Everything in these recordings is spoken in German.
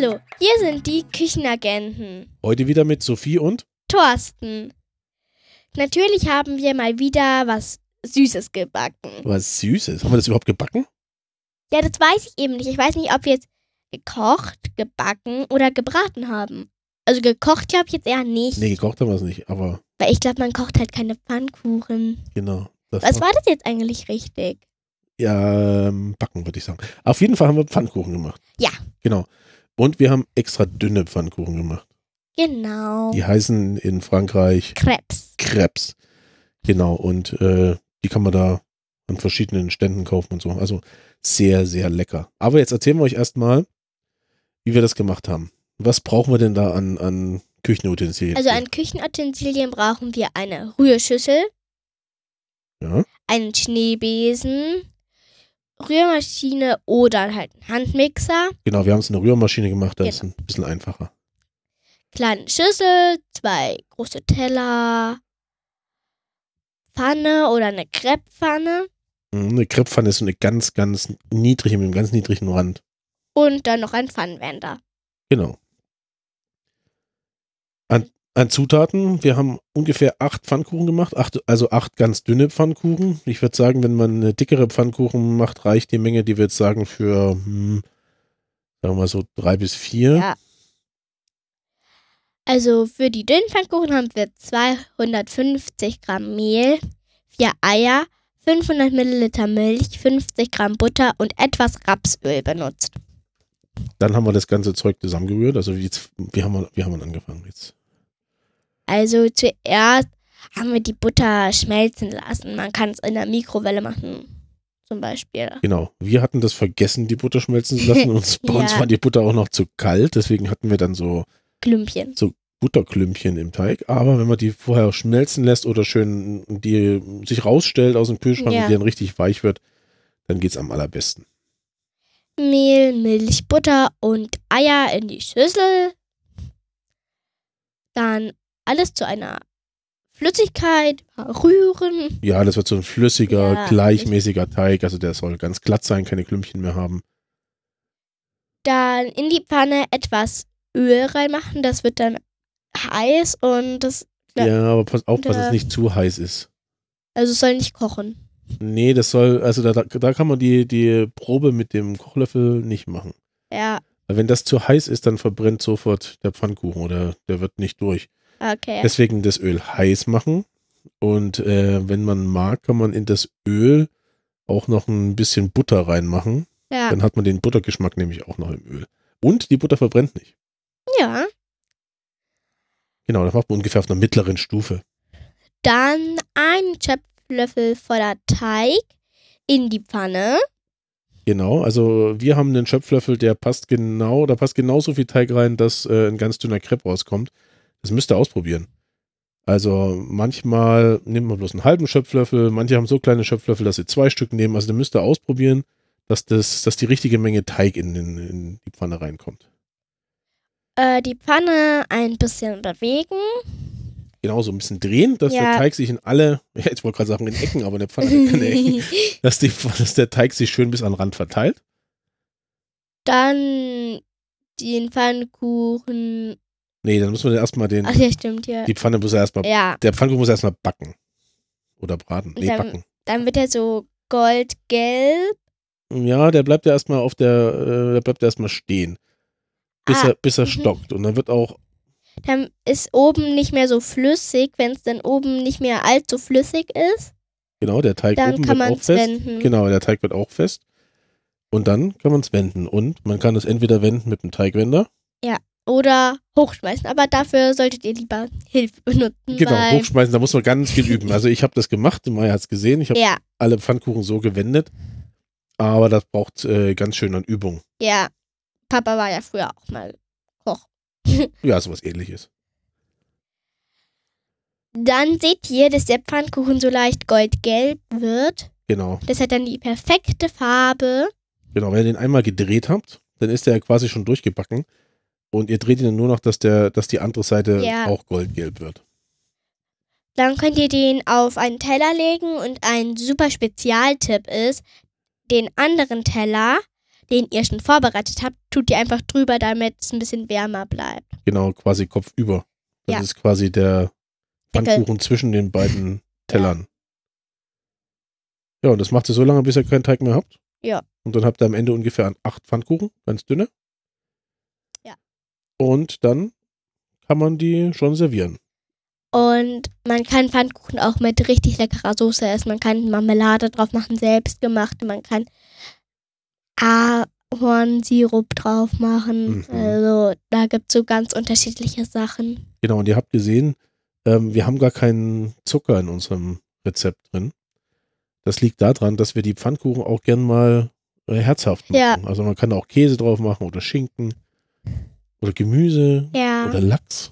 Hallo, wir sind die Küchenagenten. Heute wieder mit Sophie und Thorsten. Natürlich haben wir mal wieder was Süßes gebacken. was Süßes. Haben wir das überhaupt gebacken? Ja, das weiß ich eben nicht. Ich weiß nicht, ob wir jetzt gekocht, gebacken oder gebraten haben. Also gekocht glaube ich jetzt eher nicht. Nee, gekocht haben wir es nicht, aber Weil ich glaube, man kocht halt keine Pfannkuchen. genau. Was war das jetzt eigentlich richtig? Ja, ähm, backen würde ich sagen. Auf jeden Fall haben wir Pfannkuchen gemacht. Ja. Genau. Und wir haben extra dünne Pfannkuchen gemacht. Genau. Die heißen in Frankreich Krebs. Crepes. Genau. Und äh, die kann man da an verschiedenen Ständen kaufen und so. Also sehr, sehr lecker. Aber jetzt erzählen wir euch erstmal, wie wir das gemacht haben. Was brauchen wir denn da an, an Küchenutensilien? Also an Küchenutensilien brauchen wir eine Rührschüssel, ja. einen Schneebesen, Rührmaschine oder halt einen Handmixer, Genau, wir haben es in der Rührmaschine gemacht, das ist Genau. ein bisschen einfacher. kleine Schüssel, zwei große Teller, Pfanne oder eine Crepepfanne Mhm, Eine Krepppfanne ist so eine ganz, ganz niedrige, mit einem ganz niedrigen Rand. und dann noch ein Pfannenwender. Genau. An, an Zutaten, wir haben ungefähr acht Pfannkuchen gemacht, acht, also acht ganz dünne Pfannkuchen. Ich würde sagen, wenn man eine dickere Pfannkuchen macht, reicht die Menge, die wir jetzt sagen, für, hm, sagen wir mal so drei bis vier. Ja. Also für die dünnen Pfannkuchen haben wir 250 Gramm Mehl, vier Eier, 500 Milliliter Milch, 50 Gramm Butter und etwas Rapsöl benutzt. Dann haben wir das ganze Zeug zusammengerührt. Also wie, jetzt, wie, haben, wir, wie haben wir angefangen jetzt? Also zuerst haben wir die Butter schmelzen lassen. Man kann es in der Mikrowelle machen, zum Beispiel. Genau. Wir hatten das vergessen, die Butter schmelzen zu lassen. Und bei uns Ja. war die Butter auch noch zu kalt. Deswegen hatten wir dann so Klümpchen. Butterklümpchen im Teig. Aber wenn man die vorher schmelzen lässt oder schön die sich rausstellt aus dem Kühlschrank Ja. und die dann richtig weich wird, dann geht's am allerbesten. Mehl, Milch, Butter und Eier in die Schüssel. Dann alles zu einer Flüssigkeit rühren. Ja, das wird so ein flüssiger, Ja, gleichmäßiger Teig. Also der soll ganz glatt sein, keine Klümpchen mehr haben. Dann in die Pfanne etwas Öl reinmachen. Das wird dann heiß und das, Ja. Ja, aber pass auf, dass Da- es nicht zu heiß ist. also es soll nicht kochen. Nee, das soll, also da, da, da kann man die, die Probe mit dem Kochlöffel nicht machen. Ja, Weil wenn das zu heiß ist, dann verbrennt sofort der Pfannkuchen oder der wird nicht durch. Okay. Deswegen das Öl heiß machen. Und äh, wenn man mag, kann man in das Öl auch noch ein bisschen Butter reinmachen. Ja. Dann hat man den Buttergeschmack nämlich auch noch im Öl. Und die Butter verbrennt nicht. ja. Genau, das macht man ungefähr auf einer mittleren Stufe. Dann einen Schöpflöffel voller Teig in die Pfanne. Genau, also wir haben einen Schöpflöffel, der passt genau, da passt genauso viel Teig rein, dass äh, ein ganz dünner Crepe rauskommt. Das müsst ihr ausprobieren. Also manchmal nimmt man bloß einen halben Schöpflöffel, manche haben so kleine Schöpflöffel, dass sie zwei Stück nehmen. Also da müsst ihr ausprobieren, dass, das, dass die richtige Menge Teig in, den, in die Pfanne reinkommt. Äh, die Pfanne ein bisschen bewegen. Genau, so ein bisschen drehen, dass Ja. der Teig sich in alle, ja, ich wollte gerade sagen in Ecken, aber eine Pfanne hat keine Ecken, dass, die, dass der Teig sich schön bis an den Rand verteilt. Dann den Pfannkuchen. Nee, dann muss man erstmal den, Ach ja, stimmt, ja. die Pfanne muss er erstmal Ja, Der Pfannkuchen muss erstmal backen. Oder braten. Nee, Dann- backen. dann wird er so goldgelb. Ja, der bleibt ja erstmal auf der, äh, der bleibt erstmal stehen. Bis Ah, er, bis er mhm. stockt. Und dann wird auch, Dann ist oben nicht mehr so flüssig. Wenn es dann oben nicht mehr allzu flüssig ist, genau, der Teig dann oben kann wird man auch es fest. wenden. Genau, der Teig wird auch fest. Und dann kann man es wenden. Und man kann es entweder wenden mit einem Teigwender. Oder hochschmeißen. Aber dafür solltet ihr lieber Hilfe benutzen. Genau, hochschmeißen, da muss man ganz viel üben. Also ich habe das gemacht, Maya hat es gesehen. Ich habe Ja, alle Pfannkuchen so gewendet. Aber das braucht äh, ganz schön an Übung. ja. Papa war ja früher auch mal Koch. Ja, sowas ähnliches. Dann seht ihr, dass der Pfannkuchen so leicht goldgelb wird. Genau. Das hat dann die perfekte Farbe. Genau, wenn ihr den einmal gedreht habt, dann ist der ja quasi schon durchgebacken. Und ihr dreht ihn dann nur noch, dass, der, dass die andere Seite Ja. auch goldgelb wird. Dann könnt ihr den auf einen Teller legen und ein super Spezialtipp ist, den anderen Teller, den ihr schon vorbereitet habt, tut ihr einfach drüber, damit es ein bisschen wärmer bleibt. Genau, quasi kopfüber. Das Ja. ist quasi der Deckel. Pfannkuchen zwischen den beiden Tellern. Ja. und das macht ihr so lange, bis ihr keinen Teig mehr habt. Ja. Und dann habt ihr am Ende ungefähr acht Pfannkuchen, ganz dünne. Und dann kann man die schon servieren. Und man kann Pfannkuchen auch mit richtig leckerer Soße essen. Man kann Marmelade drauf machen, selbstgemacht. Man kann Ahornsirup drauf machen. Mhm. Also da gibt es so ganz unterschiedliche Sachen. Genau, und ihr habt gesehen, ähm, wir haben gar keinen Zucker in unserem Rezept drin. Das liegt daran, dass wir die Pfannkuchen auch gern mal äh, herzhaft machen. Ja. Also man kann auch Käse drauf machen oder Schinken oder Gemüse Ja. oder Lachs.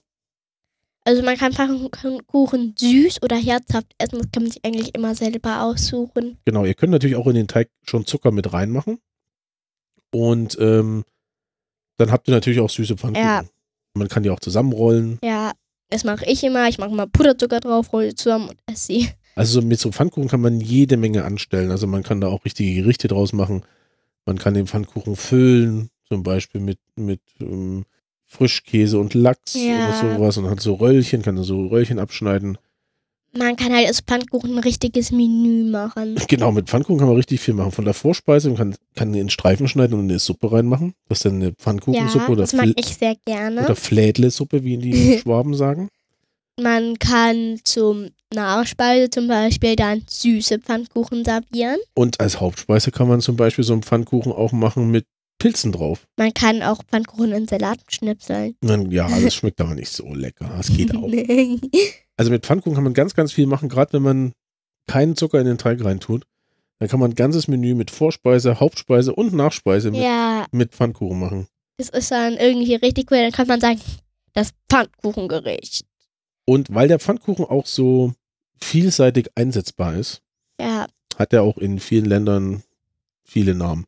Also man kann Pfannkuchen süß oder herzhaft essen. Das kann man sich eigentlich immer selber aussuchen. Genau, ihr könnt natürlich auch in den Teig schon Zucker mit reinmachen. Und ähm, dann habt ihr natürlich auch süße Pfannkuchen. Ja. Man kann die auch zusammenrollen. Ja, das mache ich immer. Ich mache mal Puderzucker drauf, rolle zusammen und esse sie. Also mit so Pfannkuchen kann man jede Menge anstellen. Also man kann da auch richtige Gerichte draus machen. Man kann den Pfannkuchen füllen, zum Beispiel mit, mit ähm, Frischkäse und Lachs Ja. oder sowas und hat so Röllchen, kann so Röllchen abschneiden. Man kann halt aus Pfannkuchen ein richtiges Menü machen. Genau, mit Pfannkuchen kann man richtig viel machen. Von der Vorspeise, man kann, kann in Streifen schneiden und in eine Suppe reinmachen. Das ist dann eine Pfannkuchensuppe Ja, oder, das mag ich sehr gerne. oder Flädle-Suppe, wie die Schwaben sagen. Man kann zum Nachspeise zum Beispiel dann süße Pfannkuchen servieren. Und als Hauptspeise kann man zum Beispiel so einen Pfannkuchen auch machen mit Pilzen drauf. Man kann auch Pfannkuchen in Salat schnipseln. Dann, ja, das schmeckt aber nicht so lecker. Das geht auch. Also mit Pfannkuchen kann man ganz, ganz viel machen, gerade wenn man keinen Zucker in den Teig reintut. Dann kann man ein ganzes Menü mit Vorspeise, Hauptspeise und Nachspeise mit, ja, mit Pfannkuchen machen. das ist dann irgendwie richtig cool. Dann kann man sagen, das Pfannkuchengericht. Und weil der Pfannkuchen auch so vielseitig einsetzbar ist, Ja, hat er auch in vielen Ländern viele Namen.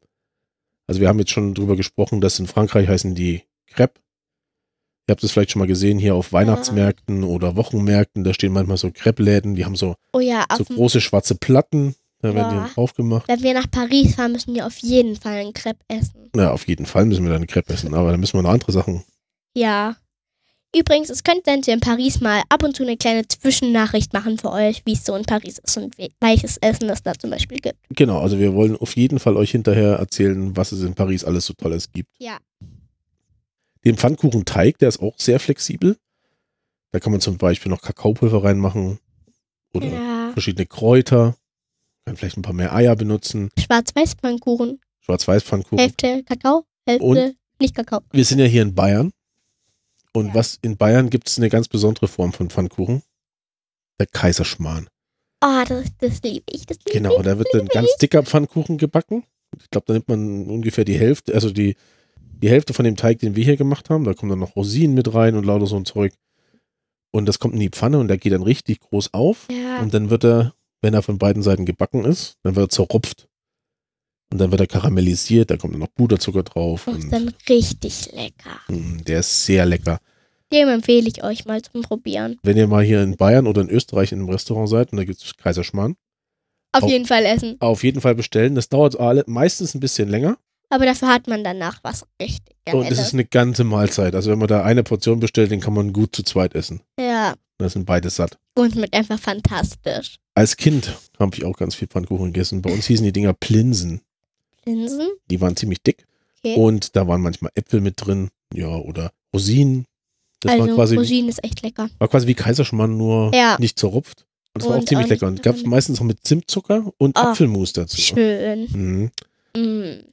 Also wir haben jetzt schon drüber gesprochen, dass in Frankreich heißen die Crepe. Ihr habt es vielleicht schon mal gesehen hier auf Weihnachtsmärkten oder Wochenmärkten, da stehen manchmal so Crepe-Läden, die haben so, oh ja, so große schwarze Platten, da werden Ja. die drauf gemacht. Wenn wir nach Paris fahren, müssen wir auf jeden Fall einen Crepe essen. Ja, auf jeden Fall müssen wir dann Crepe essen, aber dann müssen wir noch andere Sachen. Ja. Übrigens, es könnte wir in Paris mal ab und zu eine kleine Zwischennachricht machen für euch, wie es so in Paris ist und we- welches Essen es da zum Beispiel gibt. Genau, also wir wollen auf jeden Fall euch hinterher erzählen, was es in Paris alles so Tolles gibt. Ja. Den Pfannkuchenteig, der ist auch sehr flexibel. Da kann man zum Beispiel noch Kakaopulver reinmachen oder Ja. verschiedene Kräuter. Kann vielleicht ein paar mehr Eier benutzen. Schwarz-Weiß-Pfannkuchen. Schwarz-Weiß-Pfannkuchen. Hälfte Kakao, Hälfte Und? nicht Kakao. Wir sind ja hier in Bayern. Und Ja. was in Bayern gibt es eine ganz besondere Form von Pfannkuchen. Der Kaiserschmarrn. Oh, das, das liebe ich. Das liebe Genau, ich. da wird ein ganz dicker Pfannkuchen gebacken. Ich glaube, da nimmt man ungefähr die Hälfte, also die, die Hälfte von dem Teig, den wir hier gemacht haben. Da kommen dann noch Rosinen mit rein und lauter so ein Zeug. Und das kommt in die Pfanne und der geht dann richtig groß auf. Ja. Und dann wird er, wenn er von beiden Seiten gebacken ist, dann wird er zerrupft. Und dann wird er karamellisiert, da kommt dann noch Puderzucker drauf. Das ist Und dann richtig lecker. mh, der ist sehr lecker. Dem empfehle ich euch mal zum Probieren. Wenn ihr mal hier in Bayern oder in Österreich in einem Restaurant seid und da gibt es Kaiserschmarrn, Auf Au- jeden Fall essen. auf jeden Fall bestellen. Das dauert alle, meistens ein bisschen länger. Aber dafür hat man danach was richtig Und es Geiles. ist eine ganze Mahlzeit. Also wenn man da eine Portion bestellt, den kann man gut zu zweit essen. Ja. Da sind beide satt. Und mit einfach fantastisch. Als Kind habe ich auch ganz viel Pfannkuchen gegessen. Bei uns hießen die Dinger Plinsen. Linsen. Die waren ziemlich dick. Okay. Und da waren manchmal Äpfel mit drin. Ja, oder Rosinen. Das also war, quasi, Rosinen ist echt lecker. war quasi wie Kaiserschmarrn, nur Ja. nicht zerrupft. Und das war auch Und ziemlich auch lecker. Und gab es meistens auch mit Zimtzucker und Ah, Apfelmus dazu. Schön. Mhm. Mm.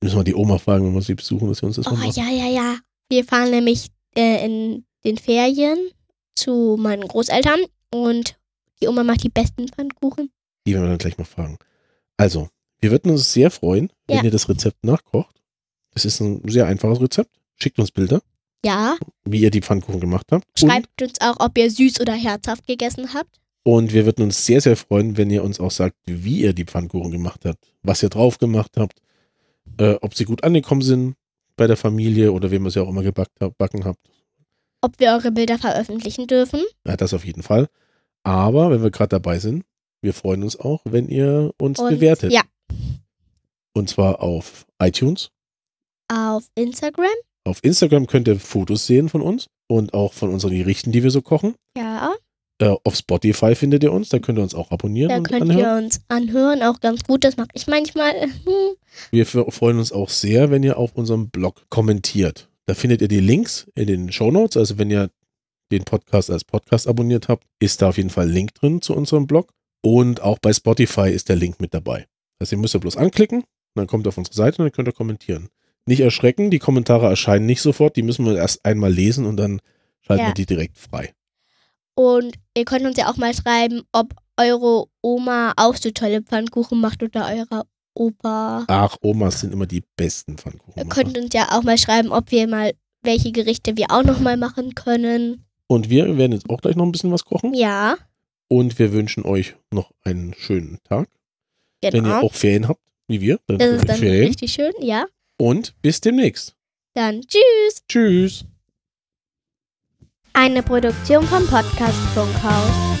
Müssen wir die Oma fragen, wenn wir sie besuchen, dass sie uns das Oh machen. ja, ja, ja. Wir fahren nämlich äh, in den Ferien zu meinen Großeltern und die Oma macht die besten Pfannkuchen. Die werden wir dann gleich mal fragen. Also, wir würden uns sehr freuen, wenn Ja. ihr das Rezept nachkocht. Das ist ein sehr einfaches Rezept. Schickt uns Bilder, Ja, wie ihr die Pfannkuchen gemacht habt. schreibt uns auch, ob ihr süß oder herzhaft gegessen habt. Und, und wir würden uns sehr, sehr freuen, wenn ihr uns auch sagt, wie ihr die Pfannkuchen gemacht habt, was ihr drauf gemacht habt, äh, ob sie gut angekommen sind bei der Familie oder wem ihr sie auch immer gebackt habt, backen habt. Ob wir eure Bilder veröffentlichen dürfen. Ja, das auf jeden Fall. Aber wenn wir gerade dabei sind, wir freuen uns auch, wenn ihr uns Und bewertet. ja, Und zwar auf iTunes. Auf Instagram. Auf Instagram könnt ihr Fotos sehen von uns und auch von unseren Gerichten, die wir so kochen. Ja. Äh, auf Spotify findet ihr uns, da könnt ihr uns auch abonnieren Da und könnt anhören. ihr uns anhören. Auch ganz gut. Das mache ich manchmal. Hm. Wir freuen uns auch sehr, wenn ihr auf unserem Blog kommentiert. Da findet ihr die Links in den Shownotes. Also wenn ihr den Podcast als Podcast abonniert habt, ist da auf jeden Fall ein Link drin zu unserem Blog. Und auch bei Spotify ist der Link mit dabei. Also ihr müsst ihr bloß anklicken, dann kommt ihr auf unsere Seite und dann könnt ihr kommentieren. Nicht erschrecken, die Kommentare erscheinen nicht sofort, die müssen wir erst einmal lesen und dann schalten Ja. wir die direkt frei. Und ihr könnt uns ja auch mal schreiben, ob eure Oma auch so tolle Pfannkuchen macht oder eure Opa. Ach, Omas sind immer die besten Ihr Pfannkuchen. könnt uns ja auch mal schreiben, ob wir mal welche Gerichte wir auch noch mal machen können. Und wir werden jetzt auch gleich noch ein bisschen was kochen. Ja, Und wir wünschen euch noch einen schönen Tag. Wenn ihr genau. auch Ferien habt, wie wir, dann Das ist dann Ferien. richtig schön, ja. Und bis demnächst. Dann tschüss. Tschüss. Eine Produktion vom Podcast Funkhaus.